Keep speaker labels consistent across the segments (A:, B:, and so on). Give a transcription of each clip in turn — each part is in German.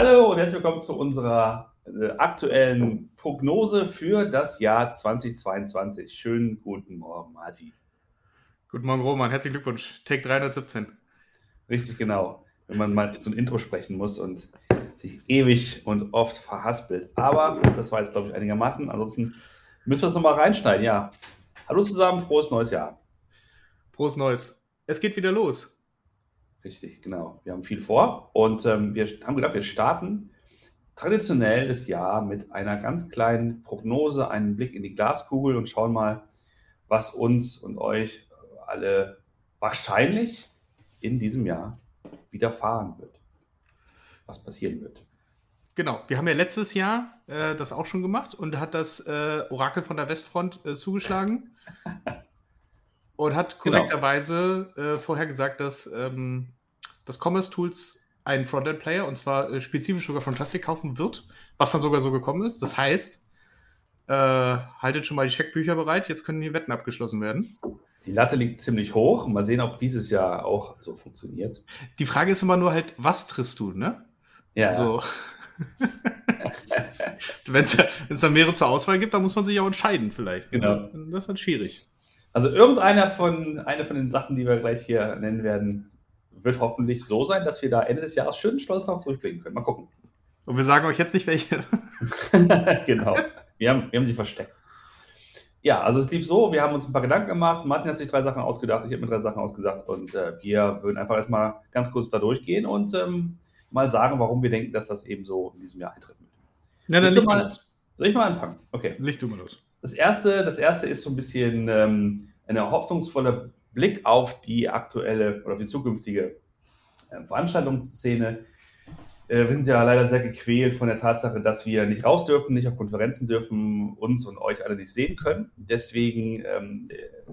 A: Hallo und herzlich willkommen zu unserer äh, aktuellen Prognose für das Jahr 2022. Schönen guten Morgen, Martin.
B: Guten Morgen, Roman. Herzlichen Glückwunsch. Take 317.
A: Richtig, genau. Wenn man mal so ein Intro sprechen muss und sich ewig und oft verhaspelt. Aber das war jetzt, glaube ich, einigermaßen. Ansonsten müssen wir es nochmal reinschneiden. Ja. Hallo zusammen, frohes neues Jahr.
B: Frohes Neues. Es geht wieder los.
A: Richtig, genau. Wir haben viel vor und ähm, wir haben gedacht, wir starten traditionell das Jahr mit einer ganz kleinen Prognose, einen Blick in die Glaskugel und schauen mal, was uns und euch alle wahrscheinlich in diesem Jahr widerfahren wird. Was passieren wird.
B: Genau, wir haben ja letztes Jahr äh, das auch schon gemacht und hat das äh, Orakel von der Westfront äh, zugeschlagen und hat genau. korrekterweise genau. vorhergesagt, dass ähm, dass Commerce Tools einen Frontend-Player, und zwar äh, spezifisch sogar Fantastic kaufen wird, was dann sogar so gekommen ist. Das heißt, äh, haltet schon mal die Checkbücher bereit, jetzt können die Wetten abgeschlossen werden.
A: Die Latte liegt ziemlich hoch. Mal sehen, ob dieses Jahr auch so funktioniert.
B: Die Frage ist immer nur halt, was triffst du, ne?
A: Ja. Also,
B: Wenn es dann mehrere zur Auswahl gibt, dann muss man sich auch entscheiden, vielleicht.
A: Genau.
B: Das ist dann schwierig.
A: Also irgendeiner von, eine von den Sachen, die wir gleich hier nennen werden, wird hoffentlich so sein, dass wir da Ende des Jahres schön stolz noch zurückblicken können. Mal gucken.
B: Und wir sagen euch jetzt nicht welche.
A: genau. Wir haben, wir haben sie versteckt. Ja, also es lief so, wir haben uns ein paar Gedanken gemacht. Martin hat sich drei Sachen ausgedacht, ich habe mir drei Sachen ausgesagt und äh, wir würden einfach erstmal ganz kurz da durchgehen und ähm, mal sagen, warum wir denken, dass das eben so in diesem Jahr eintreffen wird.
B: Ja, dann mal, los.
A: Soll ich mal anfangen? Okay.
B: Licht du mal los.
A: Das erste, das erste ist so ein bisschen ähm, eine hoffnungsvolle Blick auf die aktuelle oder auf die zukünftige äh, Veranstaltungsszene. Äh, wir sind ja leider sehr gequält von der Tatsache, dass wir nicht raus dürfen, nicht auf Konferenzen dürfen, uns und euch alle nicht sehen können. Deswegen, ähm, äh,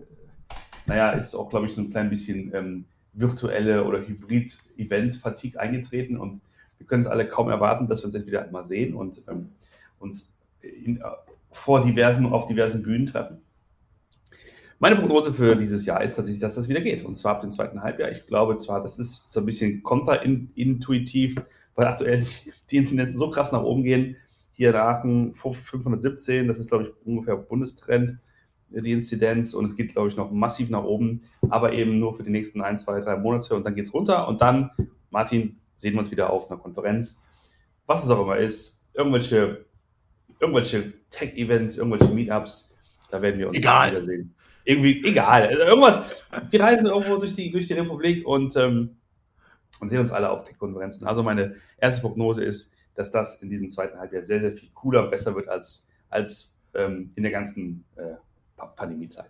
A: naja, ist auch, glaube ich, so ein klein bisschen ähm, virtuelle oder Hybrid-Event-Fatigue eingetreten und wir können es alle kaum erwarten, dass wir uns jetzt wieder einmal sehen und ähm, uns in, vor diversen, auf diversen Bühnen treffen. Meine Prognose für dieses Jahr ist tatsächlich, dass das wieder geht. Und zwar ab dem zweiten Halbjahr. Ich glaube zwar, das ist so ein bisschen kontraintuitiv, weil aktuell die Inzidenzen so krass nach oben gehen. Hier in Aachen 517, das ist, glaube ich, ungefähr Bundestrend, die Inzidenz. Und es geht, glaube ich, noch massiv nach oben, aber eben nur für die nächsten ein, zwei, drei Monate. Und dann geht es runter. Und dann, Martin, sehen wir uns wieder auf einer Konferenz. Was es auch immer ist, irgendwelche, irgendwelche Tech-Events, irgendwelche Meetups, da werden wir uns
B: Egal.
A: wiedersehen irgendwie egal. Irgendwas. Wir reisen irgendwo durch die, durch die Republik und, ähm, und sehen uns alle auf die Konferenzen. Also meine erste Prognose ist, dass das in diesem zweiten Halbjahr sehr, sehr viel cooler und besser wird als, als ähm, in der ganzen äh, Pandemiezeit.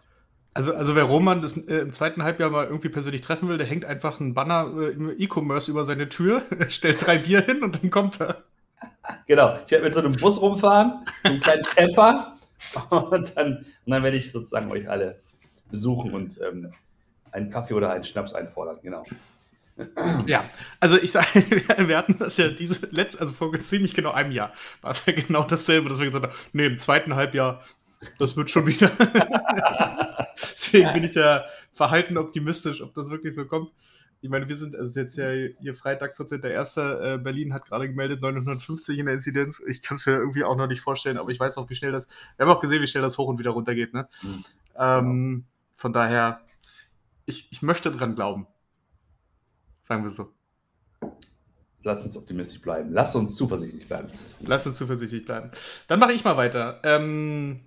B: Also, also wer Roman das, äh, im zweiten Halbjahr mal irgendwie persönlich treffen will, der hängt einfach einen Banner äh, im E-Commerce über seine Tür, stellt drei Bier hin und dann kommt er.
A: Genau, ich werde mit so einem Bus rumfahren, einem kleinen Camper und dann, und dann werde ich sozusagen euch alle besuchen und ähm, einen Kaffee oder einen Schnaps einfordern, genau.
B: Ja, also ich sage, wir hatten das ja diese letzte, also vor ziemlich genau einem Jahr, war es ja genau dasselbe, dass wir gesagt haben, nee, im zweiten Halbjahr, das wird schon wieder. Deswegen bin ich ja verhalten optimistisch, ob das wirklich so kommt. Ich meine, wir sind, also jetzt ja hier Freitag, 14.01. Äh, Berlin hat gerade gemeldet, 950 in der Inzidenz. Ich kann es mir irgendwie auch noch nicht vorstellen, aber ich weiß auch, wie schnell das, wir haben auch gesehen, wie schnell das hoch und wieder runter geht, ne? Mhm. Ähm, von daher, ich, ich möchte dran glauben. Sagen wir so.
A: Lass uns optimistisch bleiben. Lass uns zuversichtlich bleiben.
B: Lass uns zuversichtlich bleiben. Dann mache ich mal weiter. Ähm,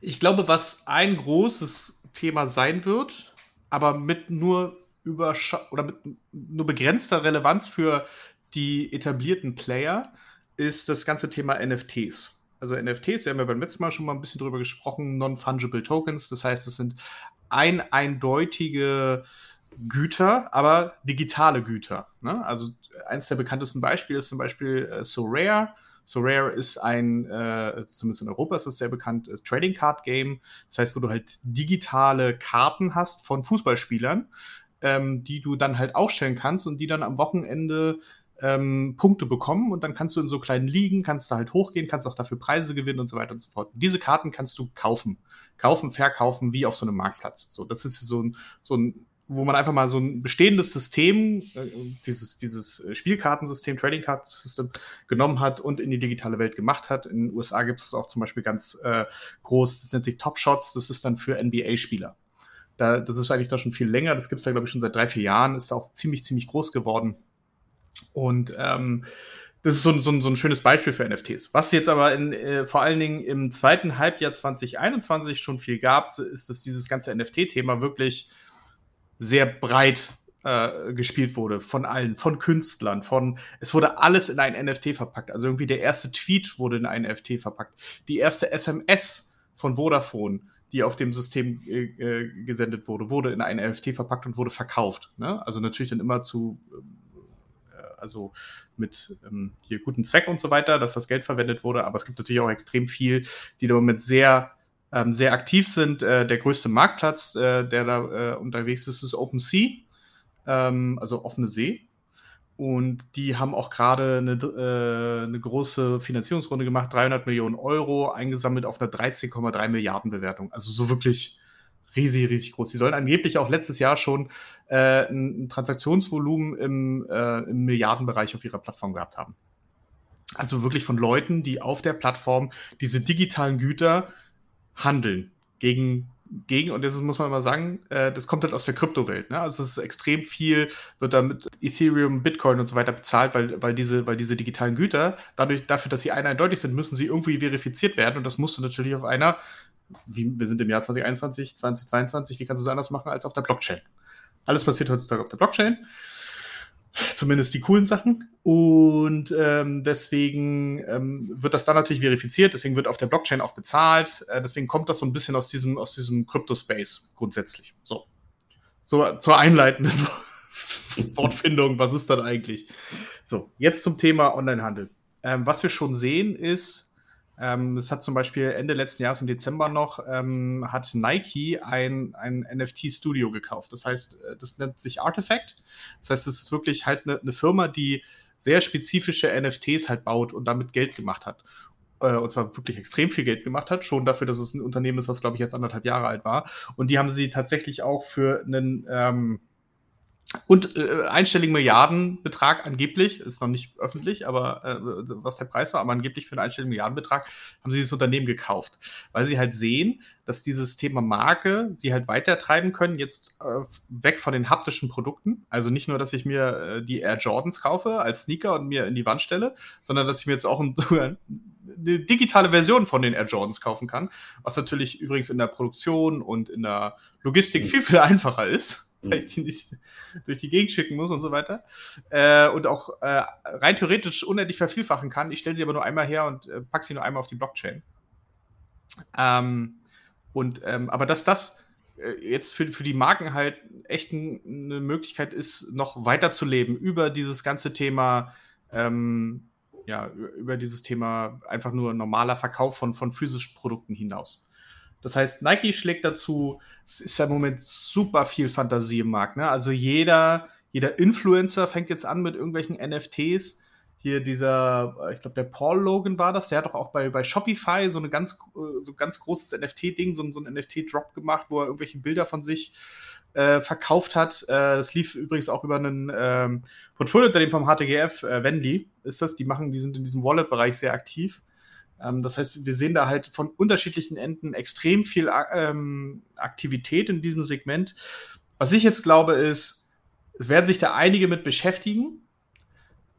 B: ich glaube, was ein großes Thema sein wird, aber mit nur überscha oder mit nur begrenzter Relevanz für die etablierten Player, ist das ganze Thema NFTs. Also NFTs, wir haben ja beim letzten Mal schon mal ein bisschen drüber gesprochen, Non-Fungible Tokens. Das heißt, es sind ein eindeutige Güter, aber digitale Güter. Ne? Also eines der bekanntesten Beispiele ist zum Beispiel äh, Sorare. Sorare ist ein, äh, zumindest in Europa ist das sehr bekannt, äh, Trading Card Game. Das heißt, wo du halt digitale Karten hast von Fußballspielern, ähm, die du dann halt aufstellen kannst und die dann am Wochenende ähm, Punkte bekommen und dann kannst du in so kleinen Ligen, kannst du halt hochgehen, kannst auch dafür Preise gewinnen und so weiter und so fort. Und diese Karten kannst du kaufen. Kaufen, verkaufen, wie auf so einem Marktplatz. So, das ist so ein, so ein wo man einfach mal so ein bestehendes System, äh, dieses, dieses Spielkartensystem, Trading Card System genommen hat und in die digitale Welt gemacht hat. In den USA gibt es auch zum Beispiel ganz äh, groß, das nennt sich Top Shots, das ist dann für NBA-Spieler. Da, das ist eigentlich da schon viel länger, das gibt es ja, glaube ich, schon seit drei, vier Jahren, ist auch ziemlich, ziemlich groß geworden. Und ähm, das ist so, so, so ein schönes Beispiel für NFTs. Was jetzt aber in, äh, vor allen Dingen im zweiten Halbjahr 2021 schon viel gab, ist, dass dieses ganze NFT-Thema wirklich sehr breit äh, gespielt wurde von allen, von Künstlern, von es wurde alles in ein NFT verpackt. Also irgendwie der erste Tweet wurde in ein NFT verpackt, die erste SMS von Vodafone, die auf dem System äh, äh gesendet wurde, wurde in ein NFT verpackt und wurde verkauft. Ne? Also natürlich dann immer zu äh, also mit ähm, hier guten Zweck und so weiter, dass das Geld verwendet wurde, aber es gibt natürlich auch extrem viel, die da mit sehr ähm, sehr aktiv sind. Äh, der größte Marktplatz, äh, der da äh, unterwegs ist, ist OpenSea, ähm, also offene See. Und die haben auch gerade eine, äh, eine große Finanzierungsrunde gemacht, 300 Millionen Euro, eingesammelt auf einer 13,3 Milliarden Bewertung. Also so wirklich riesig, riesig groß. Die sollen angeblich auch letztes Jahr schon äh, ein, Transaktionsvolumen im, äh, im Milliardenbereich auf ihrer Plattform gehabt haben. Also wirklich von Leuten, die auf der Plattform diese digitalen Güter handeln gegen gegen, und das muss man mal sagen, äh, das kommt halt aus der Kryptowelt. Ne? Also es ist extrem viel, wird da mit Ethereum, Bitcoin und so weiter bezahlt, weil, weil, diese, weil diese digitalen Güter, dadurch, dafür, dass sie eindeutig sind, müssen sie irgendwie verifiziert werden. Und das musst du natürlich auf einer, wie, wir sind im Jahr 2021, 2022, wie kannst du es anders machen als auf der Blockchain? Alles passiert heutzutage auf der Blockchain. Zumindest die coolen Sachen. Und ähm, deswegen ähm, wird das dann natürlich verifiziert, deswegen wird auf der Blockchain auch bezahlt. Äh, deswegen kommt das so ein bisschen aus diesem, aus diesem Crypto-Space grundsätzlich. So. So zur einleitenden Wortfindung, was ist dann eigentlich? So, jetzt zum Thema Onlinehandel. Ähm, was wir schon sehen, ist, ähm, es hat zum Beispiel Ende letzten Jahres im Dezember noch, ähm, hat Nike ein, ein NFT-Studio gekauft. Das heißt, äh, das nennt sich Artifact. Das heißt, es ist wirklich halt eine, eine Firma, die sehr spezifische NFTs halt baut und damit Geld gemacht hat. Äh, und zwar wirklich extrem viel Geld gemacht hat, schon dafür, dass es ein Unternehmen ist, was, glaube ich, erst anderthalb Jahre alt war. Und die haben sie tatsächlich auch für einen, ähm, und äh, einstelligen Milliardenbetrag angeblich, ist noch nicht öffentlich, aber äh, was der Preis war, aber angeblich für einen einstelligen Milliardenbetrag haben sie das Unternehmen gekauft, weil sie halt sehen, dass dieses Thema Marke sie halt weitertreiben können, jetzt äh, weg von den haptischen Produkten. Also nicht nur, dass ich mir äh, die Air Jordans kaufe als Sneaker und mir in die Wand stelle, sondern dass ich mir jetzt auch ein, eine digitale Version von den Air Jordans kaufen kann, was natürlich übrigens in der Produktion und in der Logistik viel, viel einfacher ist weil ich die nicht durch die Gegend schicken muss und so weiter. Äh, und auch äh, rein theoretisch unendlich vervielfachen kann. Ich stelle sie aber nur einmal her und äh, packe sie nur einmal auf die Blockchain. Ähm, und ähm, aber dass das äh, jetzt für, für die Marken halt echt ein, eine Möglichkeit ist, noch weiterzuleben über dieses ganze Thema, ähm, ja, über dieses Thema einfach nur normaler Verkauf von, von physischen Produkten hinaus. Das heißt, Nike schlägt dazu, es ist ja im Moment super viel Fantasie im Markt. Ne? Also jeder, jeder Influencer fängt jetzt an mit irgendwelchen NFTs. Hier dieser, ich glaube, der Paul Logan war das, der hat doch auch bei, bei Shopify so eine ganz, so ganz großes NFT-Ding, so, so ein NFT-Drop gemacht, wo er irgendwelche Bilder von sich äh, verkauft hat. Äh, das lief übrigens auch über einen ähm, Portfolio-Unternehmen vom HTGF, äh, Wendy ist das. Die machen, die sind in diesem Wallet-Bereich sehr aktiv. Ähm, das heißt, wir sehen da halt von unterschiedlichen Enden extrem viel ähm, Aktivität in diesem Segment. Was ich jetzt glaube, ist, es werden sich da einige mit beschäftigen,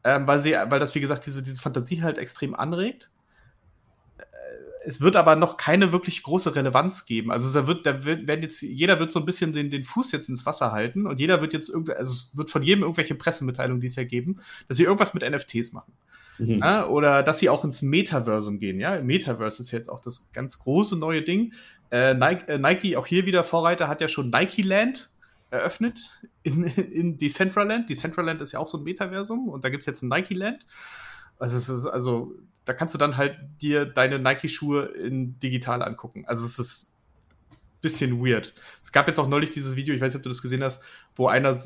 B: ähm, weil, sie, weil das, wie gesagt, diese, diese Fantasie halt extrem anregt. Äh, es wird aber noch keine wirklich große Relevanz geben. Also da wird, da wird, werden jetzt, jeder wird so ein bisschen den, den Fuß jetzt ins Wasser halten und jeder wird jetzt irgendwie, also es wird von jedem irgendwelche Pressemitteilungen dies Jahr geben, dass sie irgendwas mit NFTs machen. Mhm. Ja, oder dass sie auch ins Metaversum gehen. Ja, Metaverse ist jetzt auch das ganz große neue Ding. Äh, Nike, äh, Nike, auch hier wieder Vorreiter, hat ja schon Nike Land eröffnet in, in Decentraland. Decentraland ist ja auch so ein Metaversum und da gibt es jetzt ein Nike Land. Also, es ist, also, da kannst du dann halt dir deine Nike-Schuhe in digital angucken. Also es ist bisschen weird. Es gab jetzt auch neulich dieses Video, ich weiß nicht, ob du das gesehen hast, wo einer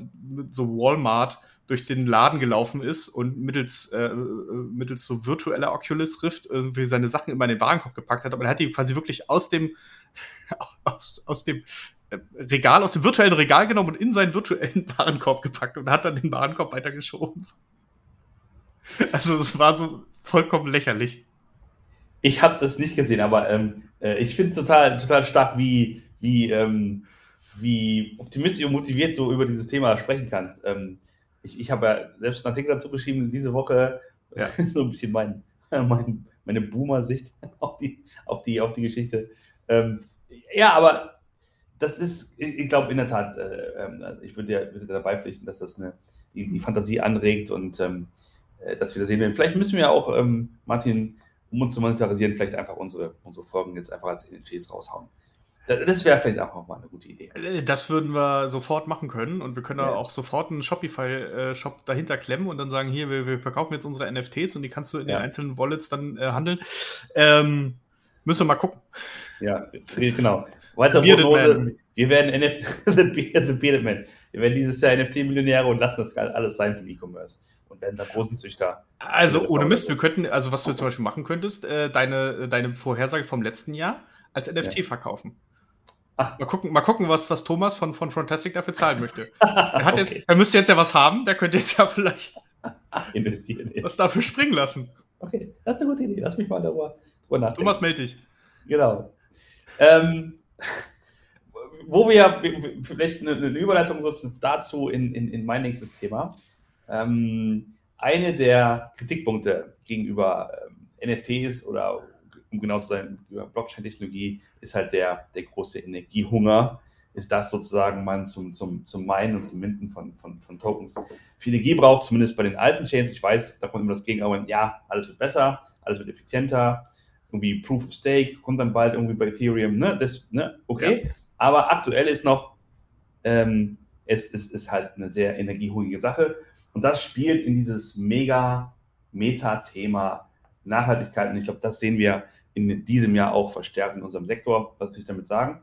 B: so Walmart durch den Laden gelaufen ist und mittels, äh, äh, mittels so virtueller Oculus Rift irgendwie seine Sachen in meinen Warenkorb gepackt hat, aber er hat die quasi wirklich aus dem, aus, aus dem äh, Regal, aus dem virtuellen Regal genommen und in seinen virtuellen Warenkorb gepackt und hat dann den Warenkorb weitergeschoben. Also es war so vollkommen lächerlich.
A: Ich habe das nicht gesehen, aber ähm, äh, ich finde es total, total stark, wie, wie, ähm, wie optimistisch und motiviert du über dieses Thema sprechen kannst. Ähm, ich ich habe ja selbst einen Artikel dazu geschrieben, diese Woche ja. so ein bisschen mein, mein, meine Boomer-Sicht auf die, auf, die, auf die Geschichte. Ähm, ja, aber das ist, ich glaube in der Tat, äh, äh, ich würde dir, würde dir dabei pflichten, dass das eine, die, die Fantasie anregt und ähm, äh, dass wir das sehen werden. Vielleicht müssen wir auch, ähm, Martin, um uns zu monetarisieren, vielleicht einfach unsere, unsere Folgen jetzt einfach als NFTs raushauen. Das wäre vielleicht auch mal eine gute Idee.
B: Äh, das würden wir sofort machen können und wir können ja. auch sofort einen Shopify-Shop dahinter klemmen und dann sagen, hier, wir, wir, verkaufen jetzt unsere NFTs und die kannst du in ja. den einzelnen Wallets dann äh, handeln. Ähm, müssen wir mal gucken.
A: Ja, genau. Weitere Prognose, wir werden NFT, the, the Bearded Man. Wir werden dieses Jahr NFT-Millionäre und lassen das alles sein für E-Commerce und werden da großen Züchter.
B: Also ohne Mist, wir könnten, also was du zum Beispiel machen könntest, äh, deine, deine Vorhersage vom letzten Jahr als NFT ja. verkaufen. Ach. Mal gucken, mal gucken was, was Thomas von, von Fantastic dafür zahlen möchte. Er, hat okay. jetzt, er müsste jetzt ja was haben, der könnte jetzt ja vielleicht investieren. Was dafür springen lassen.
A: Okay, das ist eine gute Idee. Lass mich mal darüber,
B: darüber nachdenken. Thomas, melde dich.
A: Genau. Ähm, wo wir vielleicht eine, eine Überleitung nutzen dazu in, in, in mein nächstes Thema. Ähm, eine der Kritikpunkte gegenüber ähm, NFTs oder um genau zu sein, über Blockchain-Technologie ist halt der, der große Energiehunger. Ist das sozusagen man zum, zum, zum Meinen und zum Minden von, von, von Tokens viel Energie braucht, zumindest bei den alten Chains. Ich weiß, da kommt immer das Gegenargument, ja, alles wird besser, alles wird effizienter. Irgendwie Proof of Stake kommt dann bald irgendwie bei Ethereum, ne? Das, ne? Okay. Ja. Aber aktuell ist noch, ähm, es, es ist halt eine sehr energiehungrige Sache. Und das spielt in dieses mega Meta-Thema Nachhaltigkeit. Und ich glaube, das sehen wir in diesem Jahr auch verstärkt in unserem Sektor. Was will ich damit sagen?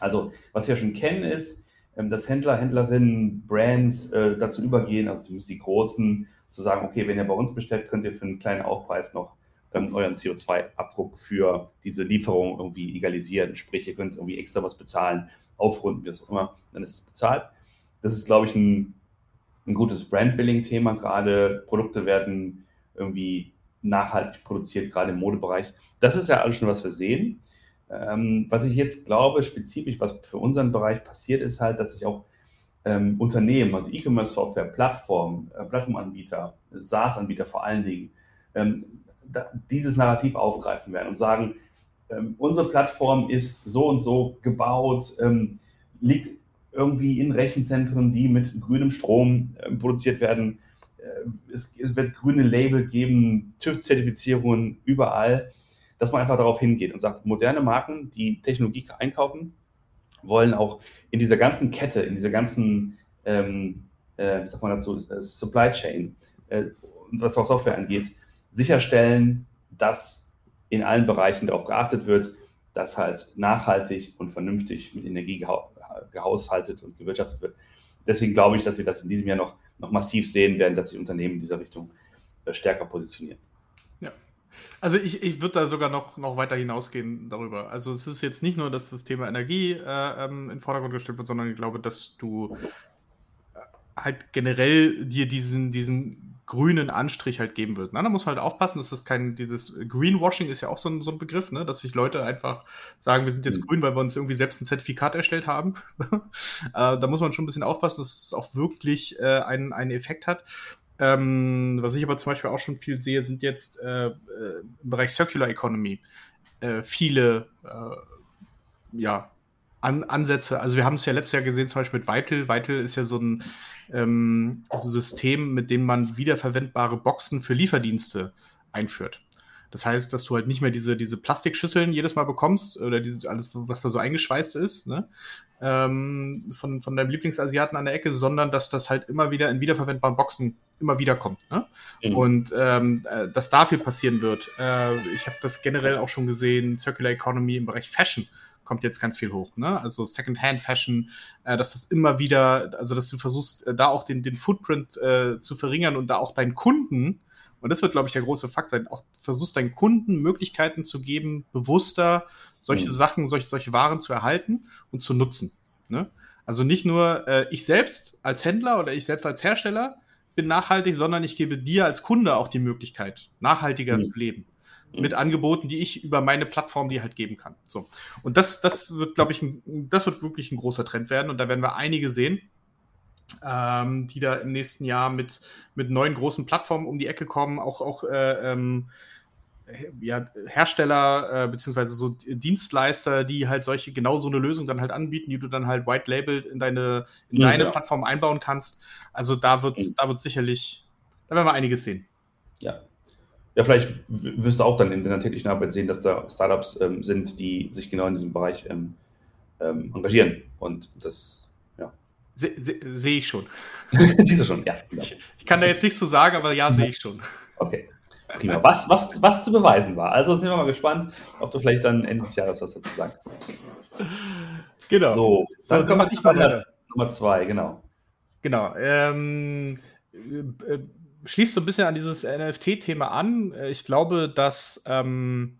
A: Also, was wir schon kennen, ist, ähm, dass Händler, Händlerinnen, Brands äh, dazu übergehen, also zumindest die Großen, zu sagen, okay, wenn ihr bei uns bestellt, könnt ihr für einen kleinen Aufpreis noch ähm, euren CO2-Abdruck für diese Lieferung irgendwie egalisieren. Sprich, ihr könnt irgendwie extra was bezahlen, aufrunden, wie es auch immer, dann ist es bezahlt. Das ist, glaube ich, ein, ein gutes Brand-Building-Thema. Gerade Produkte werden irgendwie nachhaltig produziert, gerade im Modebereich. Das ist ja alles schon, was wir sehen. Ähm, was ich jetzt glaube, spezifisch, was für unseren Bereich passiert, ist halt, dass sich auch ähm, Unternehmen, also E-Commerce-Software, Plattformen, äh, Plattformanbieter, SaaS-Anbieter vor allen Dingen, ähm, da, dieses Narrativ aufgreifen werden und sagen, ähm, unsere Plattform ist so und so gebaut, ähm, liegt irgendwie in Rechenzentren, die mit grünem Strom äh, produziert werden es, es, wird grüne Label geben, TÜV-Zertifizierungen überall, dass man einfach darauf hingeht und sagt, moderne Marken, die Technologie einkaufen, wollen auch in dieser ganzen Kette, in dieser ganzen, ähm, äh, wie sagt dazu, äh, Supply Chain, äh, was auch Software angeht, sicherstellen, dass in allen Bereichen darauf geachtet wird, dass halt nachhaltig und vernünftig mit Energie geha gehaushaltet und gewirtschaftet wird. Deswegen glaube ich, dass wir das in diesem Jahr noch noch massiv sehen werden, dass sich Unternehmen in dieser Richtung äh, stärker positionieren.
B: Ja. Also ich, ich würde da sogar noch, noch weiter hinausgehen darüber. Also es ist jetzt nicht nur, dass das Thema Energie äh, ähm, in den Vordergrund gestellt wird, sondern ich glaube, dass du äh, halt generell dir diesen, diesen grünen Anstrich halt geben wird. Na, da muss man halt aufpassen, dass das kein, dieses Greenwashing ist ja auch so ein, so ein Begriff, ne? dass sich Leute einfach sagen, wir sind jetzt mhm. grün, weil wir uns irgendwie selbst ein Zertifikat erstellt haben. äh, da muss man schon ein bisschen aufpassen, dass es auch wirklich äh, einen, einen Effekt hat. Ähm, was ich aber zum Beispiel auch schon viel sehe, sind jetzt äh, äh im Bereich Circular Economy äh, viele äh, ja, An Ansätze. Also wir haben es ja letztes Jahr gesehen, zum Beispiel mit Vital. Vital ist ja so ein ähm, also System, mit dem man wiederverwendbare Boxen für Lieferdienste einführt. Das heißt, dass du halt nicht mehr diese, diese Plastikschüsseln jedes Mal bekommst oder dieses alles, was da so eingeschweißt ist, ne? ähm, von, von deinem Lieblingsasiaten an der Ecke, sondern dass das halt immer wieder in wiederverwendbaren Boxen immer wieder kommt. Ne? Mhm. Und ähm, äh, dass da viel passieren wird. Äh, ich habe das generell auch schon gesehen, Circular Economy im Bereich Fashion kommt jetzt ganz viel hoch. Ne? Also Secondhand-Fashion, äh, dass das immer wieder, also dass du versuchst, äh, da auch den, den Footprint äh, zu verringern und da auch deinen Kunden, und das wird, glaube ich, der große Fakt sein, auch versuchst deinen Kunden Möglichkeiten zu geben, bewusster solche mhm. Sachen, solche, solche Waren zu erhalten und zu nutzen. Ne? Also nicht nur äh, ich selbst als Händler oder ich selbst als Hersteller bin nachhaltig, sondern ich gebe dir als Kunde auch die Möglichkeit, nachhaltiger mhm. zu leben. Mhm. Mit Angeboten, die ich über meine Plattform dir halt geben kann. So. Und das, das wird, glaube ich, ein, das wird wirklich ein großer Trend werden. Und da werden wir einige sehen, ähm, die da im nächsten Jahr mit, mit neuen großen Plattformen um die Ecke kommen, auch, auch äh, ähm, ja, Hersteller äh, beziehungsweise so Dienstleister, die halt solche genau so eine Lösung dann halt anbieten, die du dann halt white labeled in deine in ja, deine ja. Plattform einbauen kannst. Also da wird da wird sicherlich, da werden wir einiges sehen.
A: Ja. Ja, vielleicht wirst du auch dann in deiner täglichen Arbeit sehen, dass da Startups ähm, sind, die sich genau in diesem Bereich ähm, ähm, engagieren. Und das, ja.
B: Sehe seh ich schon.
A: Siehst du schon, ja.
B: Genau. Ich, ich, kann da jetzt nichts zu sagen, aber ja, sehe ich schon.
A: Okay. Prima. Was, was, was zu beweisen war. Also sind wir mal gespannt, ob du vielleicht dann Ende des Jahres was dazu sagst.
B: Genau.
A: So, dann kommen wir zu Nummer, Nummer zwei, genau.
B: Genau. Ähm, äh, schließt so ein bisschen an dieses NFT-Thema an. Ich glaube, dass ähm,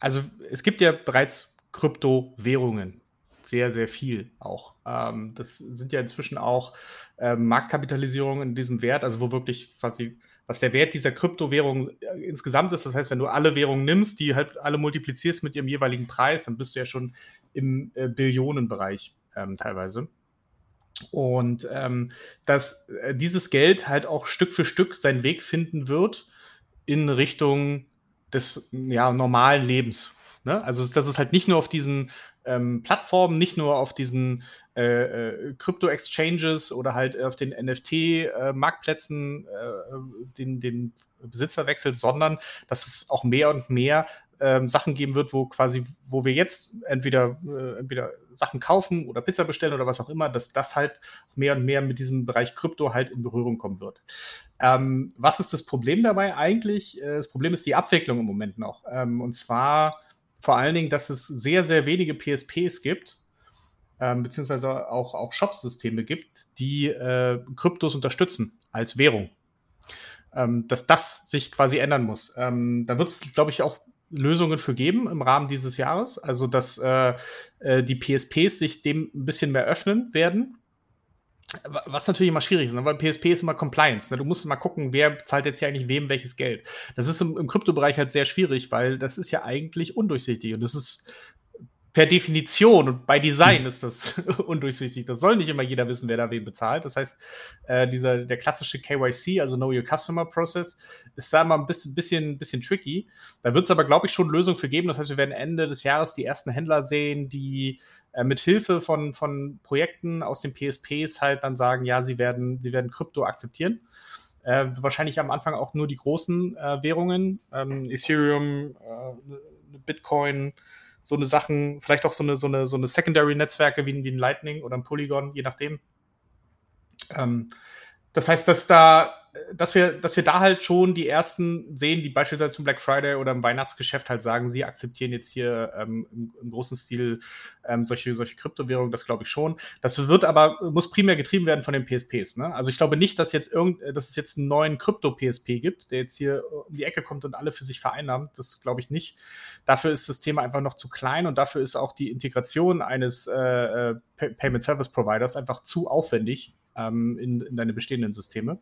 B: also es gibt ja bereits Kryptowährungen. Sehr, sehr viel auch. Ähm, das sind ja inzwischen auch äh, Marktkapitalisierungen in diesem Wert, also wo wirklich quasi was der Wert dieser Kryptowährung äh, insgesamt ist. Das heißt, wenn du alle Währungen nimmst, die halt alle multiplizierst mit ihrem jeweiligen Preis, dann bist du ja schon im äh, Billionenbereich ähm, teilweise. Und ähm, dass äh, dieses Geld halt auch Stück für Stück seinen Weg finden wird in Richtung des ja, normalen Lebens. Ne? Also, dass es halt nicht nur auf diesen ähm, Plattformen, nicht nur auf diesen äh, Krypto-Exchanges äh, oder halt auf den NFT-Marktplätzen äh, äh, den, den Besitzer wechselt, sondern dass es auch mehr und mehr ähm, Sachen geben wird, wo quasi, wo wir jetzt entweder, äh, entweder Sachen kaufen oder Pizza bestellen oder was auch immer, dass das halt mehr und mehr mit diesem Bereich Krypto halt in Berührung kommen wird. Ähm, was ist das Problem dabei eigentlich? Das Problem ist die Abwicklung im Moment noch. Ähm, und zwar vor allen Dingen, dass es sehr, sehr wenige PSPs gibt, ähm, beziehungsweise auch, auch Shop-Systeme gibt, die äh, Kryptos unterstützen als Währung. Ähm, dass das sich quasi ändern muss. Ähm, da wird es, glaube ich, auch Lösungen für geben im Rahmen dieses Jahres. Also, dass äh, äh, die PSPs sich dem ein bisschen mehr öffnen werden was natürlich immer schwierig ist, ne? weil PSP ist immer Compliance. Ne? Du musst mal gucken, wer zahlt jetzt hier eigentlich wem welches Geld. Das ist im, im Kryptobereich halt sehr schwierig, weil das ist ja eigentlich undurchsichtig und das ist per Definition und bei Design hm. ist das undurchsichtig. Das soll nicht immer jeder wissen, wer da wen bezahlt. Das heißt, äh, dieser, der klassische KYC, also Know Your Customer Process, ist da immer ein bisschen, bisschen, bisschen tricky. Da wird es aber, glaube ich, schon Lösungen für geben. Das heißt, wir werden Ende des Jahres die ersten Händler sehen, die äh, mit Hilfe von, von Projekten aus den PSPs halt dann sagen, ja, sie werden, sie werden Krypto akzeptieren. Äh, wahrscheinlich am Anfang auch nur die großen äh, Währungen, ähm, Ethereum, äh, Bitcoin, so eine Sachen, vielleicht auch so eine, so eine, so eine Secondary-Netzwerke wie, wie ein Lightning oder ein Polygon, je nachdem. Ähm, das heißt, dass da dass wir, dass wir da halt schon die ersten sehen, die beispielsweise zum Black Friday oder im Weihnachtsgeschäft halt sagen, sie akzeptieren jetzt hier ähm, im, im, großen Stil ähm, solche, solche Kryptowährungen, das glaube ich schon. Das wird aber, muss primär getrieben werden von den PSPs. Ne? Also ich glaube nicht, dass jetzt irgend, dass es jetzt einen neuen Krypto-PSP gibt, der jetzt hier um die Ecke kommt und alle für sich vereinnahmt. Das glaube ich nicht. Dafür ist das Thema einfach noch zu klein und dafür ist auch die Integration eines äh, äh Payment Service Providers einfach zu aufwendig ähm, in, in, deine bestehenden Systeme.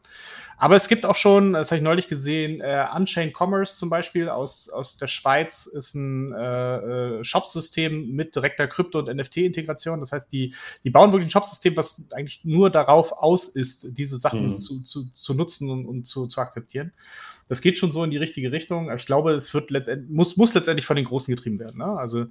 B: Aber es gibt auch schon, das habe ich neulich gesehen, äh, Unchained Commerce zum Beispiel aus, aus der Schweiz ist ein äh, äh Shop-System mit direkter Krypto- und NFT-Integration. Das heißt, die, die bauen wirklich ein Shop-System, was eigentlich nur darauf aus ist, diese Sachen mhm. zu, zu, zu nutzen und, und zu, zu akzeptieren. Das geht schon so in die richtige Richtung. Aber ich glaube, es wird letztendlich, muss, muss letztendlich von den Großen getrieben werden. Ne? Also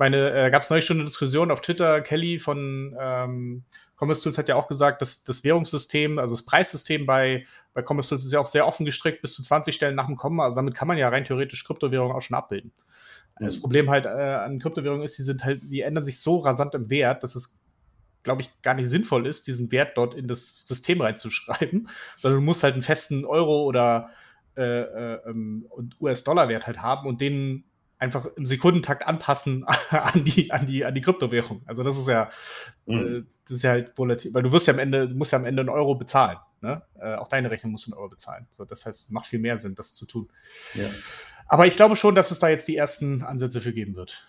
B: ich meine, äh, gab es neulich schon eine Diskussion auf Twitter, Kelly von ähm, Commerce Tools hat ja auch gesagt, dass das Währungssystem, also das Preissystem bei, bei Commerce Tools ist ja auch sehr offen gestrickt, bis zu 20 Stellen nach dem Komma. Also damit kann man ja rein theoretisch Kryptowährungen auch schon abbilden. Mhm. Das Problem halt äh, an Kryptowährungen ist, die sind halt, die ändern sich so rasant im Wert, dass es glaube ich, gar nicht sinnvoll ist, diesen Wert dort in das System reinzuschreiben, sondern du musst halt einen festen Euro oder äh, äh, ähm, US-Dollar-Wert halt haben und den einfach im Sekundentakt anpassen an die, an die, an die Kryptowährung. Also das ist ja, mhm. äh, das ist ja halt volatil, weil du wirst ja am Ende, du musst ja am Ende einen Euro bezahlen. Ne? Äh, auch deine Rechnung musst du einen Euro bezahlen. So, das heißt, macht viel mehr Sinn, das zu tun. Ja. Aber ich glaube schon, dass es da jetzt die ersten Ansätze für geben wird.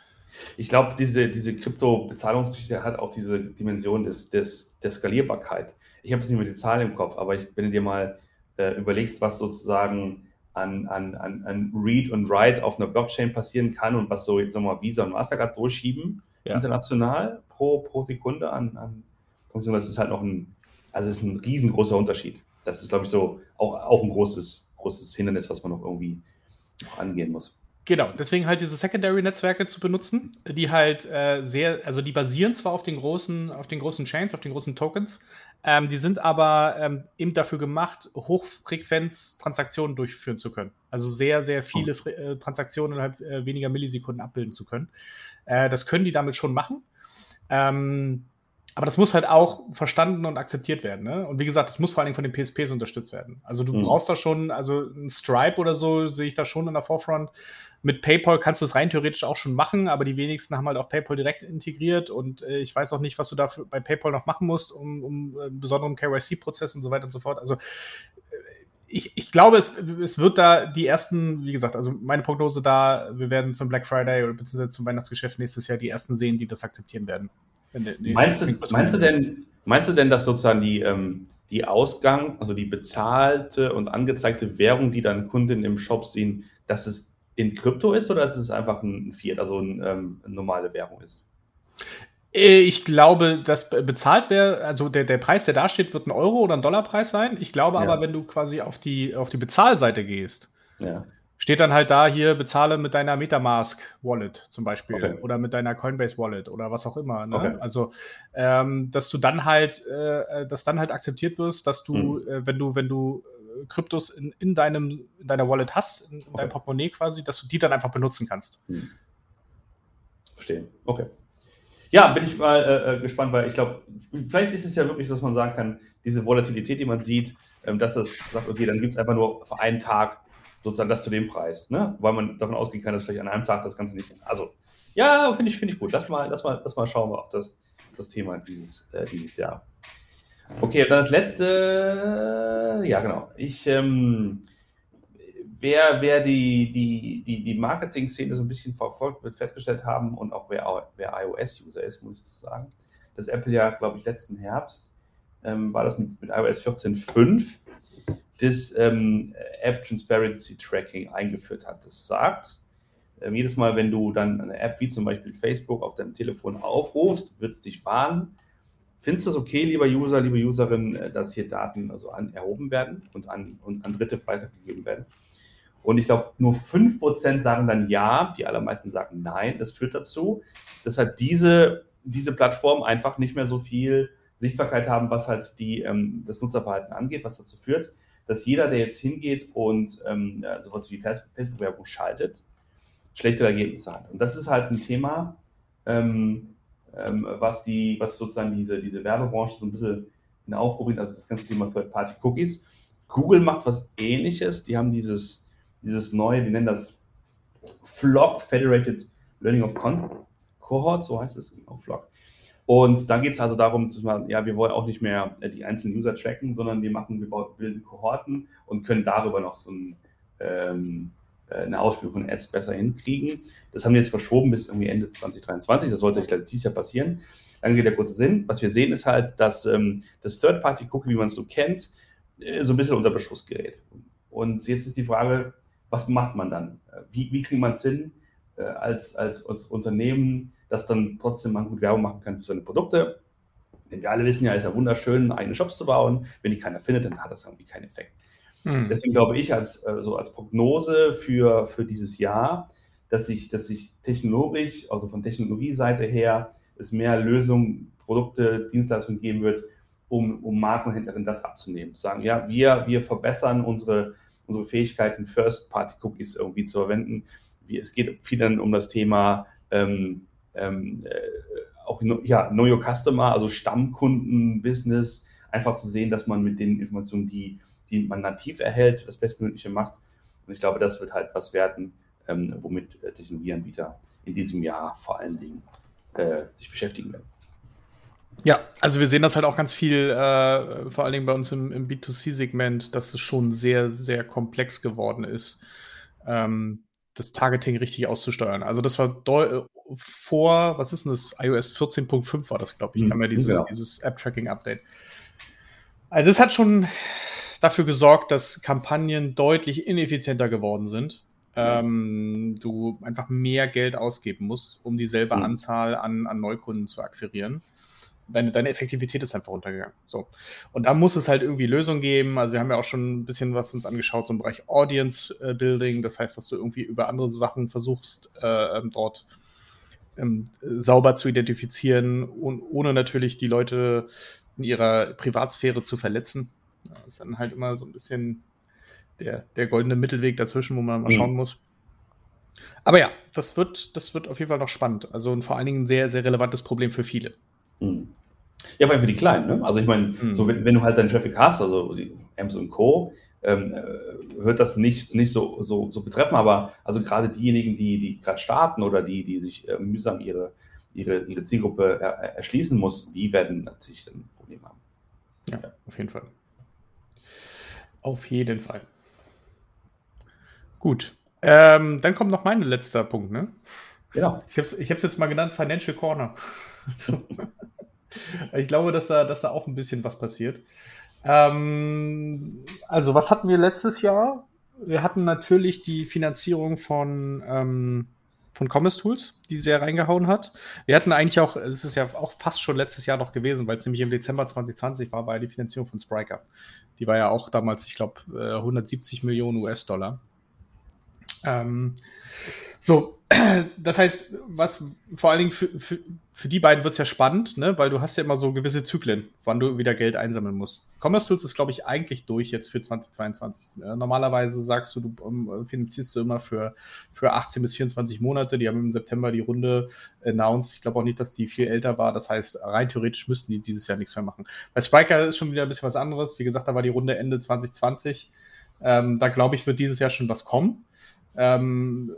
A: Ich glaube, diese, diese Krypto-Bezahlungsgeschichte hat auch diese Dimension des, des, der Skalierbarkeit. Ich habe jetzt nicht mehr die Zahl im Kopf, aber ich, wenn du dir mal äh, überlegst, was sozusagen an, an, an, an Read und Write auf einer Blockchain passieren kann und was so jetzt nochmal Visa und Mastercard durchschieben, ja. international pro, pro Sekunde an, an das ist halt noch ein, also ist ein riesengroßer Unterschied. Das ist, glaube ich, so auch, auch ein großes, großes Hindernis, was man noch irgendwie noch angehen muss.
B: Genau, deswegen halt diese Secondary-Netzwerke zu benutzen, die halt äh, sehr, also die basieren zwar auf den großen, auf den großen Chains, auf den großen Tokens, ähm, die sind aber ähm, eben dafür gemacht, Hochfrequenz-Transaktionen durchführen zu können. Also sehr, sehr viele Fre äh, Transaktionen innerhalb äh, weniger Millisekunden abbilden zu können. Äh, das können die damit schon machen. Ähm, aber das muss halt auch verstanden und akzeptiert werden. Ne? Und wie gesagt, das muss vor allen Dingen von den PSPs unterstützt werden. Also du mhm. brauchst da schon, also ein Stripe oder so sehe ich da schon in der Forefront. Mit PayPal kannst du es rein theoretisch auch schon machen, aber die wenigsten haben halt auch PayPal direkt integriert und äh, ich weiß auch nicht, was du dafür bei PayPal noch machen musst, um, um äh, einen besonderen KYC-Prozess und so weiter und so fort. Also äh, ich, ich, glaube, es, es, wird da die ersten, wie gesagt, also meine Prognose da, wir werden zum Black Friday oder beziehungsweise zum Weihnachtsgeschäft nächstes Jahr die ersten sehen, die das akzeptieren werden.
A: Nee, meinst, du, meinst, du denn, meinst du denn, dass sozusagen die, ähm, die Ausgang, also die bezahlte und angezeigte Währung, die dann Kunden im Shop sehen, dass es in Krypto ist oder dass es einfach ein Fiat, also ein, ähm, eine normale Währung ist?
B: Äh, ich glaube, dass bezahlt wäre, also der, der Preis, der da steht, wird ein Euro oder ein Dollarpreis sein. Ich glaube ja. aber, wenn du quasi auf die, auf die Bezahlseite gehst, ja steht dann halt da hier, bezahle mit deiner Metamask Wallet zum Beispiel okay. oder mit deiner Coinbase Wallet oder was auch immer. Ne? Okay. Also, ähm, dass du dann halt, äh, dass dann halt akzeptiert wirst, dass du, mhm. äh, wenn du, wenn du äh, Kryptos in, in, deinem, in deiner Wallet hast, in, in okay. deinem Portemonnaie quasi, dass du die dann einfach benutzen kannst. Mhm.
A: Verstehe. Okay. Ja, bin ich mal äh, äh gespannt, weil ich glaube, vielleicht ist es ja wirklich so, dass man sagen kann, diese Volatilität, die man sieht, ähm, dass das sagt, okay, dann gibt es einfach nur für einen Tag sozusagen das zu dem Preis, ne? weil man davon ausgehen kann, dass vielleicht an einem Tag das Ganze nicht sind. Also, ja, finde ich, find ich gut. Lass mal, lass, mal, lass mal schauen wir auf das, das Thema dieses, äh, dieses Jahr. Okay, dann das letzte, ja genau. Ich, ähm, wer, wer die, die, die, die Marketing-Szene so ein bisschen verfolgt, wird festgestellt haben und auch wer, wer iOS-User ist, muss ich so sagen, dass Apple ja, glaube ich, letzten Herbst ähm, war das mit, mit iOS 14.5 das ähm, App Transparency Tracking eingeführt hat. Das sagt, äh, jedes Mal, wenn du dann eine App wie zum Beispiel Facebook auf deinem Telefon aufrufst, wird es dich warnen. Findest du es okay, lieber User, liebe Userin, äh, dass hier Daten also an, erhoben werden und an, und an Dritte weitergegeben werden? Und ich glaube, nur 5% sagen dann ja, die allermeisten sagen nein. Das führt dazu, dass halt diese, diese Plattform einfach nicht mehr so viel Sichtbarkeit haben, was halt die, ähm, das Nutzerverhalten angeht, was dazu führt, dass jeder, der jetzt hingeht und ähm, ja, sowas wie Facebook-Werbung schaltet, schlechtere Ergebnisse hat. Und das ist halt ein Thema, ähm, ähm, was, die, was sozusagen diese, diese Werbebranche so ein bisschen in Aufruhr bringt, also das ganze Thema Third-Party-Cookies. Google macht was ähnliches. Die haben dieses, dieses neue, die nennen das Flocked Federated Learning of Con Cohort, so heißt es, genau, Flock. Und dann geht es also darum, dass man, ja, wir wollen auch nicht mehr äh, die einzelnen User tracken, sondern wir machen, wir bilden Kohorten und können darüber noch so ein, ähm, äh, eine Ausspielung von Ads besser hinkriegen. Das haben wir jetzt verschoben bis irgendwie Ende 2023. Das sollte, ich dieses Jahr passieren. Dann geht der kurze Sinn. Was wir sehen, ist halt, dass ähm, das Third-Party-Cookie, wie man es so kennt, äh, so ein bisschen unter Beschuss gerät. Und jetzt ist die Frage, was macht man dann? Wie, wie kriegt man es hin, äh, als, als, als Unternehmen dass dann trotzdem man gut Werbung machen kann für seine Produkte. Denn wir alle wissen ja, es ist ja wunderschön, eigene Shops zu bauen. Wenn die keiner findet, dann hat das irgendwie keinen Effekt. Mhm. Deswegen glaube ich, als, äh, so als Prognose für, für dieses Jahr, dass sich, dass sich technologisch, also von Technologieseite her, es mehr Lösungen, Produkte, Dienstleistungen geben wird, um, um Markenhändlerinnen das abzunehmen. Zu sagen, ja, wir, wir verbessern unsere, unsere Fähigkeiten, First-Party-Cookies irgendwie zu verwenden. Es geht viel dann um das Thema ähm, ähm, äh, auch ja, Know Your Customer, also Stammkunden-Business, einfach zu sehen, dass man mit den Informationen, die, die man nativ erhält, das Bestmögliche macht. Und ich glaube, das wird halt was werden, ähm, womit äh, Technologieanbieter in diesem Jahr vor allen Dingen äh, sich beschäftigen werden.
B: Ja, also wir sehen das halt auch ganz viel, äh, vor allen Dingen bei uns im, im B2C-Segment, dass es schon sehr, sehr komplex geworden ist, ähm, das Targeting richtig auszusteuern. Also das war vor, was ist denn das? iOS 14.5 war das, glaube ich. Kam ja dieses, ja. dieses App-Tracking-Update. Also das hat schon dafür gesorgt, dass Kampagnen deutlich ineffizienter geworden sind. Ähm, du einfach mehr Geld ausgeben musst, um dieselbe mhm. Anzahl an, an Neukunden zu akquirieren deine, deine Effektivität ist einfach runtergegangen. So. Und da muss es halt irgendwie Lösungen geben. Also wir haben ja auch schon ein bisschen was uns angeschaut, so im Bereich Audience äh, Building. Das heißt, dass du irgendwie über andere Sachen versuchst, äh, ähm, dort ähm, sauber zu identifizieren und ohne natürlich die Leute in ihrer Privatsphäre zu verletzen. Das ist dann halt immer so ein bisschen der, der goldene Mittelweg dazwischen, wo man mal mhm. schauen muss. Aber ja, das wird, das wird auf jeden Fall noch spannend. Also und vor allen Dingen ein sehr, sehr relevantes Problem für viele.
A: Mhm. Ja, vor allem für die Kleinen. Ne? Also ich meine, mhm. so wenn, wenn, du halt deinen Traffic hast, also die Amazon Co., ähm, äh, wird das nicht, nicht so, so, so betreffen, aber also gerade diejenigen, die, die gerade starten oder die, die sich äh, mühsam ihre, ihre, ihre Zielgruppe er, erschließen muss, die werden natürlich ein Problem haben.
B: Ja, auf jeden Fall. Auf jeden Fall. Gut. Ähm, dann kommt noch mein letzter Punkt, ne?
A: Genau.
B: Ich habe es ich jetzt mal genannt, Financial Corner. ich glaube, dass da, dass da auch ein bisschen was passiert. Ähm, also, was hatten wir letztes Jahr? Wir hatten natürlich die Finanzierung von, ähm, von Commerce Tools, die sehr reingehauen hat. Wir hatten eigentlich auch, es ist ja auch fast schon letztes Jahr noch gewesen, weil es nämlich im Dezember 2020 war, war ja die Finanzierung von Spriker. Die war ja auch damals, ich glaube, 170 Millionen US-Dollar. Ähm, so, das heißt, was vor allen Dingen für, für, für die beiden wird es ja spannend, ne? weil du hast ja immer so gewisse Zyklen, wann du wieder Geld einsammeln musst. Commerce Tools ist, glaube ich, eigentlich durch jetzt für 2022. Ne? Normalerweise sagst du, du um, finanzierst du immer für, für 18 bis 24 Monate. Die haben im September die Runde announced. Ich glaube auch nicht, dass die viel älter war. Das heißt, rein theoretisch müssten die dieses Jahr nichts mehr machen. Bei Spiker ist schon wieder ein bisschen was anderes. Wie gesagt, da war die Runde Ende 2020. Ähm, da glaube ich, wird dieses Jahr schon was kommen ähm,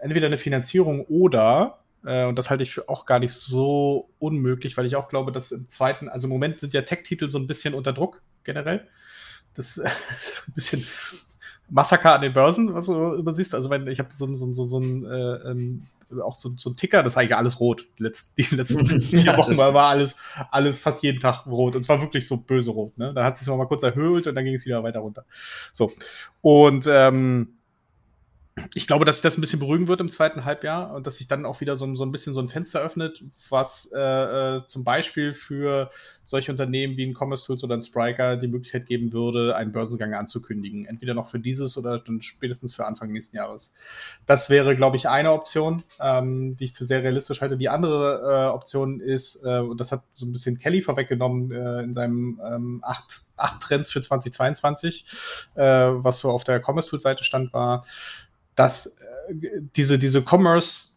B: entweder eine Finanzierung oder, äh, und das halte ich für auch gar nicht so unmöglich, weil ich auch glaube, dass im zweiten, also im Moment sind ja Tech-Titel so ein bisschen unter Druck generell. Das ist ein bisschen Massaker an den Börsen, was du übersiehst. Also wenn ich habe so, so, so, so ein äh, ähm, auch so, so ein Ticker, das ist eigentlich alles rot. Die letzten, die letzten vier Wochen war, war alles, alles fast jeden Tag rot. Und zwar wirklich so böse rot. Ne? Da hat es sich mal kurz erhöht und dann ging es wieder weiter runter. So. Und ähm, ich glaube, dass sich das ein bisschen beruhigen wird im zweiten Halbjahr und dass sich dann auch wieder so, so ein bisschen so ein Fenster öffnet, was äh, äh, zum Beispiel für solche Unternehmen wie ein Commerce Tools oder ein Spriker die Möglichkeit geben würde, einen Börsengang anzukündigen. Entweder noch für dieses oder dann spätestens für Anfang nächsten Jahres. Das wäre, glaube ich, eine Option, ähm, die ich für sehr realistisch halte. Die andere äh, Option ist, äh, und das hat so ein bisschen Kelly vorweggenommen äh, in seinem ähm, acht, acht Trends für 2022, äh, was so auf der Commerce Tools Seite stand, war, dass äh, diese, diese Commerce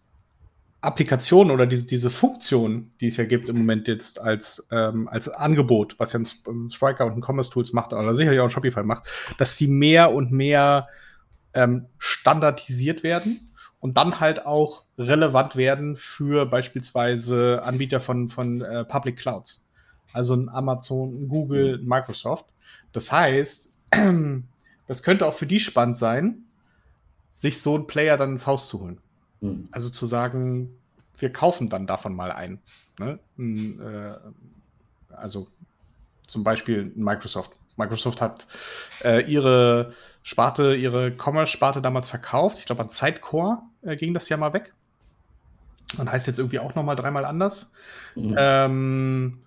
B: Applikation oder diese, diese Funktion, die es ja gibt im Moment jetzt als, ähm, als Angebot, was ja ein Spriker und ein Commerce Tools macht, oder sicherlich auch ein Shopify macht, dass sie mehr und mehr ähm, standardisiert werden und dann halt auch relevant werden für beispielsweise Anbieter von, von äh, Public Clouds. Also ein Amazon, ein Google, ein Microsoft. Das heißt, das könnte auch für die spannend sein, sich so einen Player dann ins Haus zu holen. Mhm. Also zu sagen, wir kaufen dann davon mal ein. Ne? Äh, also zum Beispiel Microsoft. Microsoft hat äh, ihre Sparte, ihre Commerce-Sparte damals verkauft. Ich glaube, an Sidecore äh, ging das ja mal weg. Und heißt jetzt irgendwie auch noch mal dreimal anders. Mhm. Ähm,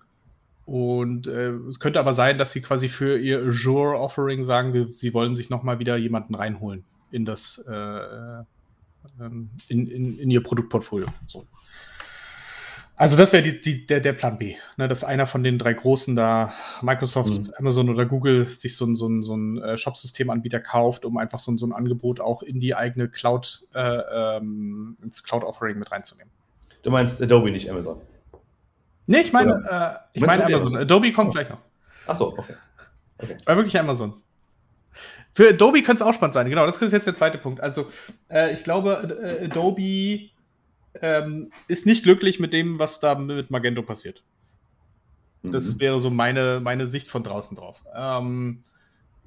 B: und äh, es könnte aber sein, dass sie quasi für ihr Azure-Offering sagen, sie wollen sich noch mal wieder jemanden reinholen in das äh, ähm, in, in, in ihr Produktportfolio. So. Also das wäre der, der Plan B, ne, dass einer von den drei großen da, Microsoft, mhm. Amazon oder Google, sich so ein, so ein, so ein äh, Shop-Systemanbieter kauft, um einfach so ein, so ein Angebot auch in die eigene Cloud, äh, ähm, ins Cloud-Offering mit reinzunehmen.
A: Du meinst Adobe, nicht Amazon?
B: Nee, ich meine, äh, ich meine Amazon. Adobe kommt oh. gleich noch.
A: Achso, okay.
B: okay. War wirklich Amazon. Für Adobe könnte es auch spannend sein. Genau, das ist jetzt der zweite Punkt. Also, äh, ich glaube, äh, Adobe ähm, ist nicht glücklich mit dem, was da mit Magento passiert. Mhm. Das wäre so meine, meine Sicht von draußen drauf. Ähm,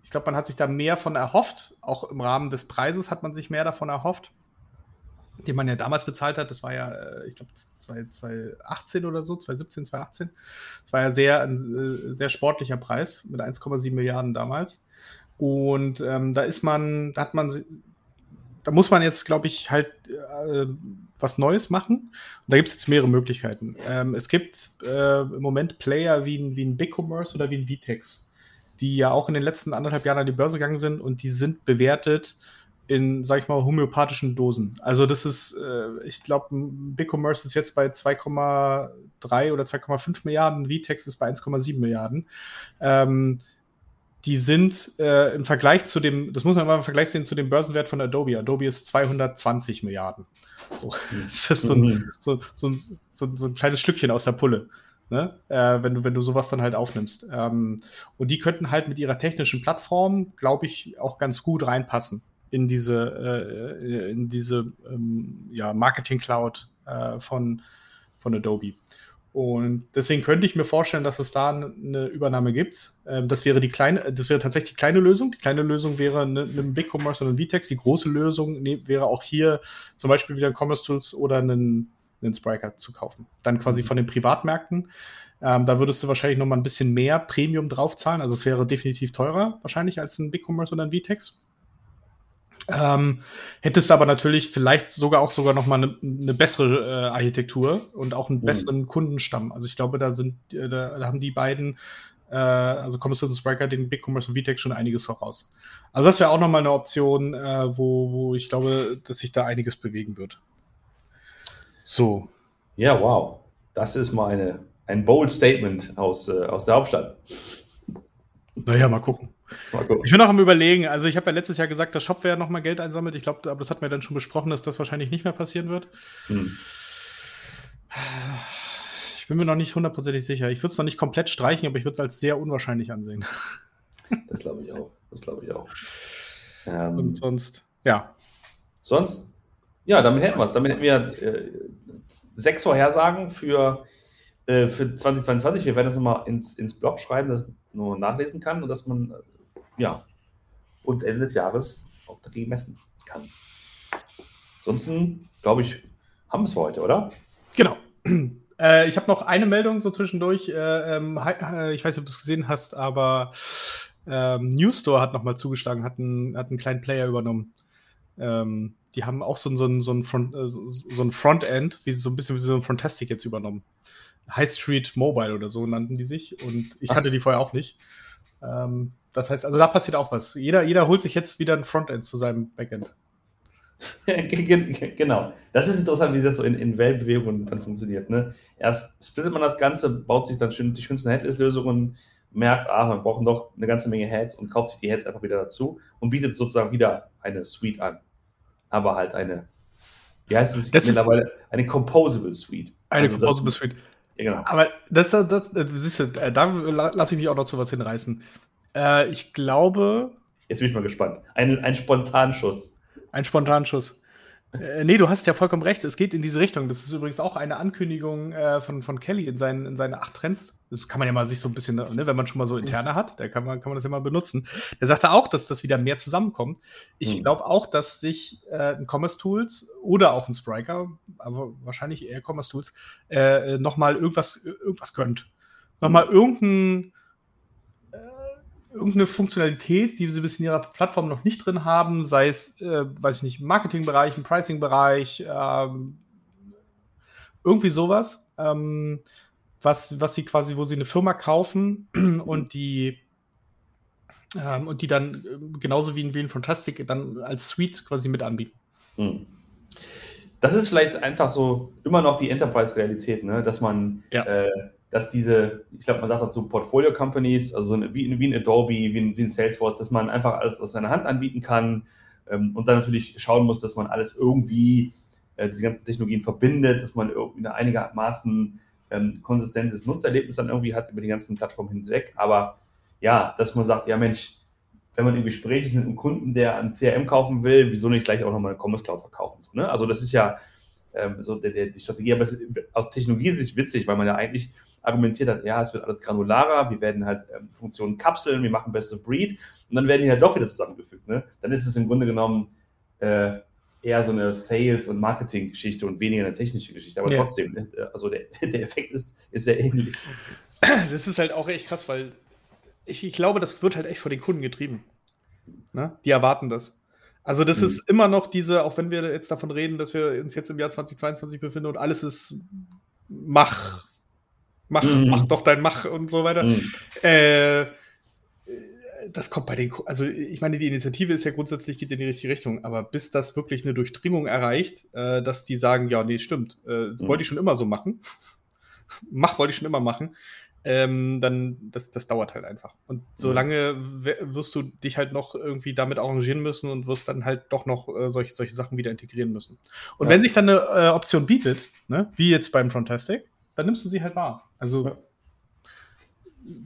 B: ich glaube, man hat sich da mehr von erhofft. Auch im Rahmen des Preises hat man sich mehr davon erhofft. den man ja damals bezahlt hat, das war ja, äh, ich glaube, 2018 oder so, 2017, 2018. Das war ja sehr, ein äh, sehr sportlicher Preis mit 1,7 Milliarden damals. Und ähm, da ist man, da hat man, da muss man jetzt, glaube ich, halt äh, was Neues machen. Und da gibt es jetzt mehrere Möglichkeiten. Ähm, es gibt äh, im Moment Player wie ein, wie ein BigCommerce oder wie ein Vitex, die ja auch in den letzten anderthalb Jahren an die Börse gegangen sind und die sind bewertet in, sag ich mal, homöopathischen Dosen. Also das ist, äh, ich glaube, BigCommerce ist jetzt bei 2,3 oder 2,5 Milliarden, Vitex ist bei 1,7 Milliarden. Ähm, die sind äh, im Vergleich zu dem, das muss man mal im Vergleich sehen zu dem Börsenwert von Adobe. Adobe ist 220 Milliarden. So, das ist so ein, mhm. so, so, so, so ein kleines Stückchen aus der Pulle. Ne? Äh, wenn, du, wenn du sowas dann halt aufnimmst. Ähm, und die könnten halt mit ihrer technischen Plattform, glaube ich, auch ganz gut reinpassen in diese, äh, in diese ähm, ja, Marketing Cloud äh, von, von Adobe. Und deswegen könnte ich mir vorstellen, dass es da eine Übernahme gibt. Ähm, das wäre die kleine, das wäre tatsächlich die kleine Lösung. Die kleine Lösung wäre eine, eine Big Commerce oder ein VTEX. Die große Lösung ne, wäre auch hier zum Beispiel wieder ein Commerce Tools oder einen, einen Spriker zu kaufen. Dann quasi mhm. von den Privatmärkten. Ähm, da würdest du wahrscheinlich noch mal ein bisschen mehr Premium draufzahlen. Also es wäre definitiv teurer wahrscheinlich als ein Big Commerce oder ein VTEX. Ähm, hättest aber natürlich vielleicht sogar auch sogar noch mal eine, eine bessere äh, Architektur und auch einen mhm. besseren Kundenstamm. Also ich glaube, da sind, äh, da, da, haben die beiden, äh, also Commerce und Spriker, den Big Commerce und VTech schon einiges voraus. Also das wäre auch noch mal eine Option, äh, wo, wo ich glaube, dass sich da einiges bewegen wird. So.
A: Ja, wow. Das ist mal eine, ein bold Statement aus, äh, aus der Hauptstadt.
B: Naja, mal gucken. Ich bin noch am überlegen. Also ich habe ja letztes Jahr gesagt, dass Shopware noch mal Geld einsammelt. Ich glaube, aber das hat mir dann schon besprochen, dass das wahrscheinlich nicht mehr passieren wird. Hm. Ich bin mir noch nicht hundertprozentig sicher. Ich würde es noch nicht komplett streichen, aber ich würde es als sehr unwahrscheinlich ansehen.
A: Das glaube ich auch. Das glaube ich auch.
B: Ähm, Und sonst, ja.
A: Sonst, ja, damit hätten wir es. Damit hätten wir äh, sechs Vorhersagen für, äh, für 2022. Wir werden das nochmal ins, ins Blog schreiben, man nur nachlesen kann und dass man ja, uns Ende des Jahres auch dagegen messen kann. Ansonsten, glaube ich, haben wir es für heute, oder?
B: Genau. Äh, ich habe noch eine Meldung so zwischendurch. Äh, äh, ich weiß nicht, ob du es gesehen hast, aber ähm, News Store hat nochmal zugeschlagen, hat einen, hat einen kleinen Player übernommen. Ähm, die haben auch so, so, so, ein Front, äh, so ein Frontend, wie so ein bisschen wie so ein Frontastic jetzt übernommen. High Street Mobile oder so nannten die sich und ich kannte die vorher auch nicht. Ähm, das heißt, also da passiert auch was. Jeder, jeder holt sich jetzt wieder ein Frontend zu seinem Backend.
A: genau. Das ist interessant, wie das so in, in Weltbewegungen dann funktioniert. Ne? Erst splittet man das Ganze, baut sich dann schön, die schönsten Headless-Lösungen, merkt, ah, man braucht noch eine ganze Menge Heads und kauft sich die Heads einfach wieder dazu und bietet sozusagen wieder eine Suite an. Aber halt eine, wie heißt es
B: das mittlerweile?
A: Eine Composable Suite.
B: Eine also Composable Suite. Ja, genau. Aber das, das, das, das siehst du, äh, da lasse ich mich auch noch zu was hinreißen. Äh, ich glaube.
A: Jetzt bin ich mal gespannt. Ein, ein Spontanschuss.
B: Ein Spontanschuss. Äh, nee, du hast ja vollkommen recht. Es geht in diese Richtung. Das ist übrigens auch eine Ankündigung äh, von, von Kelly in seinen, in seine acht Trends. Das kann man ja mal sich so ein bisschen, ne, wenn man schon mal so interne hat, da kann man, kann man das ja mal benutzen. Der sagte auch, dass das wieder mehr zusammenkommt. Ich hm. glaube auch, dass sich äh, ein Commerce Tools oder auch ein Spriker, aber wahrscheinlich eher Commerce Tools, äh, nochmal irgendwas, irgendwas gönnt. Nochmal irgendein irgendeine Funktionalität, die sie bis in ihrer Plattform noch nicht drin haben, sei es, äh, weiß ich nicht, im Marketingbereich, im Pricing-Bereich, ähm, irgendwie sowas, ähm, was, was sie quasi, wo sie eine Firma kaufen und die ähm, und die dann äh, genauso wie in, wie in Fantastic dann als Suite quasi mit anbieten. Hm.
A: Das ist vielleicht einfach so immer noch die Enterprise-Realität, ne? dass man ja. äh, dass diese, ich glaube, man sagt dazu Portfolio-Companies, also wie, wie ein Adobe, wie ein, wie ein, Salesforce, dass man einfach alles aus seiner Hand anbieten kann ähm, und dann natürlich schauen muss, dass man alles irgendwie, äh, diese ganzen Technologien verbindet, dass man irgendwie einigermaßen ähm, konsistentes Nutzerlebnis dann irgendwie hat über die ganzen Plattformen hinweg. Aber ja, dass man sagt, ja Mensch, wenn man im Gespräch ist mit einem Kunden, der ein CRM kaufen will, wieso nicht gleich auch nochmal eine Commerce Cloud verkaufen? So, ne? Also das ist ja ähm, so der, der, die Strategie, aber es ist aus Technologiesicht witzig, weil man ja eigentlich argumentiert hat, ja, es wird alles granularer, wir werden halt ähm, Funktionen kapseln, wir machen Best of Breed und dann werden die halt doch wieder zusammengefügt. Ne? Dann ist es im Grunde genommen äh, eher so eine Sales- und Marketing-Geschichte und weniger eine technische Geschichte. Aber ja. trotzdem, ne, also der, der Effekt ist, ist sehr ähnlich.
B: Das ist halt auch echt krass, weil ich, ich glaube, das wird halt echt von den Kunden getrieben. Ne? Die erwarten das. Also das mhm. ist immer noch diese, auch wenn wir jetzt davon reden, dass wir uns jetzt im Jahr 2022 befinden und alles ist Mach, mach, mhm. mach doch dein Mach und so weiter. Mhm. Äh, das kommt bei den, also ich meine, die Initiative ist ja grundsätzlich geht in die richtige Richtung, aber bis das wirklich eine Durchdringung erreicht, äh, dass die sagen, ja, nee, stimmt, äh, mhm. wollte ich schon immer so machen, mach wollte ich schon immer machen, ähm, dann das, das dauert halt einfach. Und solange wirst du dich halt noch irgendwie damit arrangieren müssen und wirst dann halt doch noch äh, solche, solche Sachen wieder integrieren müssen. Und ja. wenn sich dann eine äh, Option bietet, ne, wie jetzt beim Frontastic, dann nimmst du sie halt wahr. Also ja.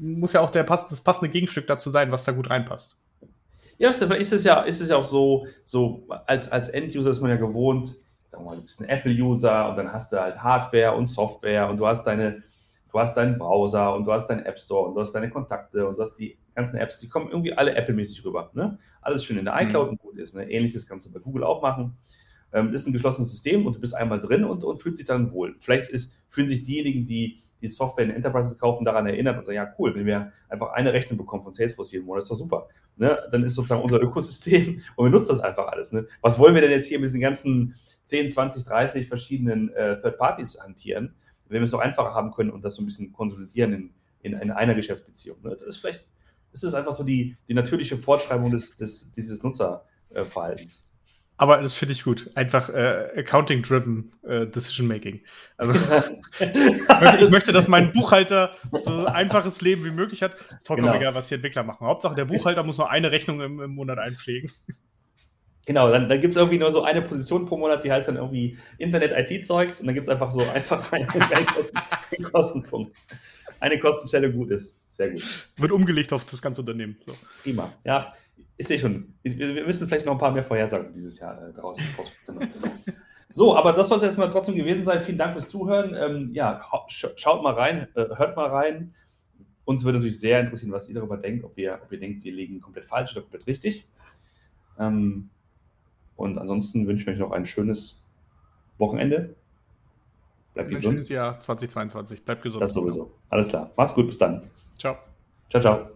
B: muss ja auch der pass das passende Gegenstück dazu sein, was da gut reinpasst.
A: Ja, ist es ja, ist es ja auch so, so als, als End-User ist man ja gewohnt, sagen wir mal, du bist ein Apple-User und dann hast du halt Hardware und Software und du hast deine, du hast deinen Browser und du hast deinen App Store und du hast deine Kontakte und du hast die ganzen Apps, die kommen irgendwie alle Apple-mäßig rüber. Ne? Alles schön in der iCloud mhm. und gut ist. Ne? Ähnliches kannst du bei Google auch machen. Ähm, ist ein geschlossenes System und du bist einmal drin und, und fühlst dich dann wohl. Vielleicht ist, fühlen sich diejenigen, die die Software in Enterprises kaufen, daran erinnert und sagen, ja cool, wenn wir einfach eine Rechnung bekommen von Salesforce jeden Monat, ist doch super. Ne? Dann ist sozusagen unser Ökosystem und wir nutzen das einfach alles. Ne? Was wollen wir denn jetzt hier mit diesen ganzen 10, 20, 30 verschiedenen äh, Third Parties hantieren? Wenn wir es auch einfacher haben können und das so ein bisschen konsolidieren in, in, in einer Geschäftsbeziehung. Ne? Das ist vielleicht, das ist einfach so die, die natürliche Fortschreibung des, des, dieses Nutzerverhaltens.
B: Aber das finde ich gut. Einfach äh, Accounting-driven äh, Decision-Making. Also ich möchte, dass mein Buchhalter so ein einfaches Leben wie möglich hat. Vollkommen genau. egal, was die Entwickler machen. Hauptsache, der Buchhalter muss nur eine Rechnung im, im Monat einpflegen.
A: Genau, dann, dann gibt es irgendwie nur so eine Position pro Monat, die heißt dann irgendwie Internet-IT-Zeugs und dann gibt es einfach so einfach einen, einen, Kosten, einen, Kostenpunkt. Eine Kostenstelle gut ist. Sehr gut.
B: Wird umgelegt auf das ganze Unternehmen. So.
A: Prima. Ja, ich sehe schon. Wir müssen vielleicht noch ein paar mehr Vorhersagen dieses Jahr äh, draußen So, aber das soll es erstmal trotzdem gewesen sein. Vielen Dank fürs Zuhören. Ähm, ja, schaut mal rein, äh, hört mal rein. Uns würde natürlich sehr interessieren, was ihr darüber denkt, ob ihr, ob ihr denkt, wir liegen komplett falsch oder komplett richtig. Ähm, und ansonsten wünsche ich euch noch ein schönes Wochenende.
B: Bleibt gesund. Ein schönes Jahr 2022. Bleibt gesund.
A: Das sowieso. Alles klar. Macht's gut. Bis dann.
B: Ciao.
A: Ciao, ciao.